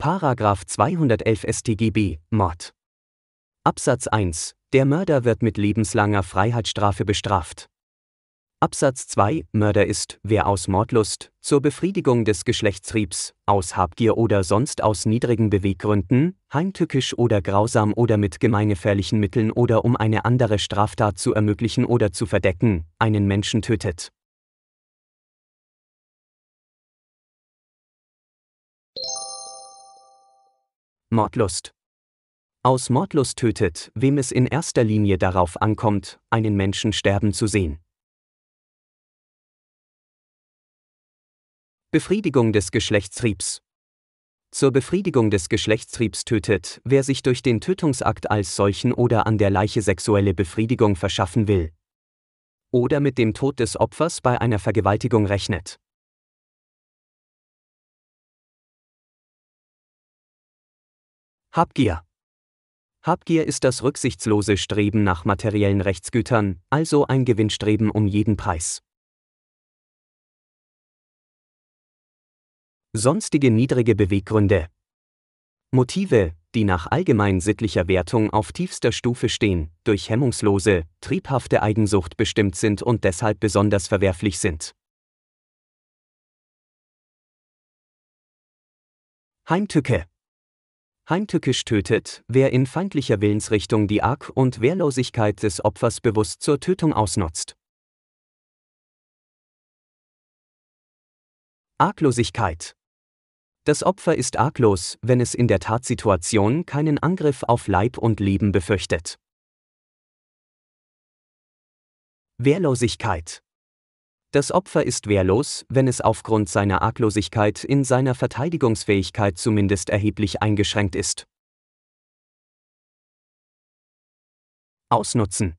Paragraph 211 StGB, Mord. Absatz 1. Der Mörder wird mit lebenslanger Freiheitsstrafe bestraft. Absatz 2. Mörder ist, wer aus Mordlust, zur Befriedigung des Geschlechtstriebs, aus Habgier oder sonst aus niedrigen Beweggründen, heimtückisch oder grausam oder mit gemeingefährlichen Mitteln oder um eine andere Straftat zu ermöglichen oder zu verdecken, einen Menschen tötet. Mordlust. Aus Mordlust tötet, wem es in erster Linie darauf ankommt, einen Menschen sterben zu sehen. Befriedigung des Geschlechtstriebs. Zur Befriedigung des Geschlechtstriebs tötet, wer sich durch den Tötungsakt als solchen oder an der Leiche sexuelle Befriedigung verschaffen will. Oder mit dem Tod des Opfers bei einer Vergewaltigung rechnet. Habgier. Habgier ist das rücksichtslose Streben nach materiellen Rechtsgütern, also ein Gewinnstreben um jeden Preis. Sonstige niedrige Beweggründe. Motive, die nach allgemein sittlicher Wertung auf tiefster Stufe stehen, durch hemmungslose, triebhafte Eigensucht bestimmt sind und deshalb besonders verwerflich sind. Heimtücke Heimtückisch tötet, wer in feindlicher Willensrichtung die Arg- und Wehrlosigkeit des Opfers bewusst zur Tötung ausnutzt. Arglosigkeit. Das Opfer ist arglos, wenn es in der Tatsituation keinen Angriff auf Leib und Leben befürchtet. Wehrlosigkeit. Das Opfer ist wehrlos, wenn es aufgrund seiner Arglosigkeit in seiner Verteidigungsfähigkeit zumindest erheblich eingeschränkt ist. Ausnutzen.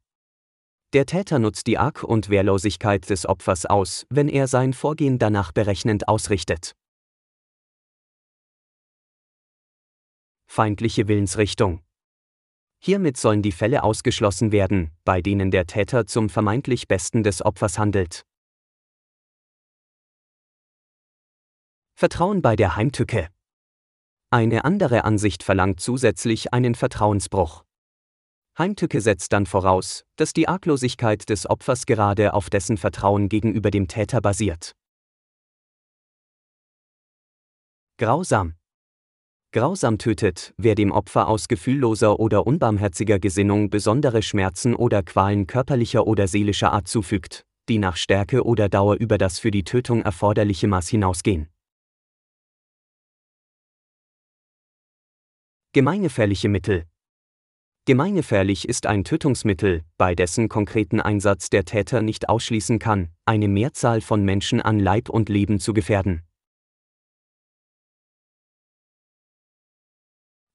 Der Täter nutzt die Arg- und Wehrlosigkeit des Opfers aus, wenn er sein Vorgehen danach berechnend ausrichtet. Feindliche Willensrichtung. Hiermit sollen die Fälle ausgeschlossen werden, bei denen der Täter zum vermeintlich Besten des Opfers handelt. Vertrauen bei der Heimtücke. Eine andere Ansicht verlangt zusätzlich einen Vertrauensbruch. Heimtücke setzt dann voraus, dass die Arglosigkeit des Opfers gerade auf dessen Vertrauen gegenüber dem Täter basiert. Grausam. Grausam tötet, wer dem Opfer aus gefühlloser oder unbarmherziger Gesinnung besondere Schmerzen oder Qualen körperlicher oder seelischer Art zufügt, die nach Stärke oder Dauer über das für die Tötung erforderliche Maß hinausgehen. Gemeingefährliche Mittel. Gemeingefährlich ist ein Tötungsmittel, bei dessen konkreten Einsatz der Täter nicht ausschließen kann, eine Mehrzahl von Menschen an Leib und Leben zu gefährden.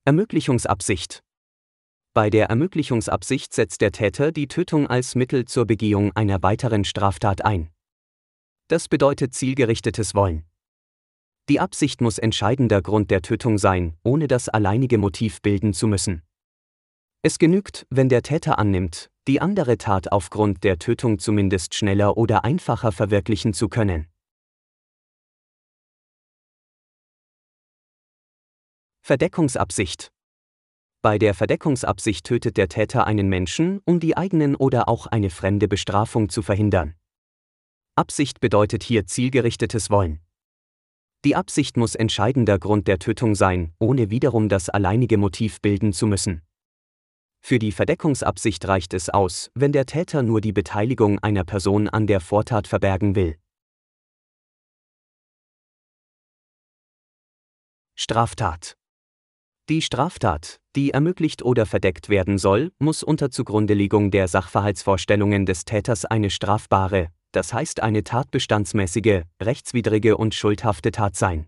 Ermöglichungsabsicht. Bei der Ermöglichungsabsicht setzt der Täter die Tötung als Mittel zur Begehung einer weiteren Straftat ein. Das bedeutet zielgerichtetes Wollen. Die Absicht muss entscheidender Grund der Tötung sein, ohne das alleinige Motiv bilden zu müssen. Es genügt, wenn der Täter annimmt, die andere Tat aufgrund der Tötung zumindest schneller oder einfacher verwirklichen zu können. Verdeckungsabsicht Bei der Verdeckungsabsicht tötet der Täter einen Menschen, um die eigenen oder auch eine fremde Bestrafung zu verhindern. Absicht bedeutet hier zielgerichtetes Wollen. Die Absicht muss entscheidender Grund der Tötung sein, ohne wiederum das alleinige Motiv bilden zu müssen. Für die Verdeckungsabsicht reicht es aus, wenn der Täter nur die Beteiligung einer Person an der Vortat verbergen will. Straftat Die Straftat, die ermöglicht oder verdeckt werden soll, muss unter Zugrundelegung der Sachverhaltsvorstellungen des Täters eine strafbare, das heißt eine tatbestandsmäßige, rechtswidrige und schuldhafte Tat sein.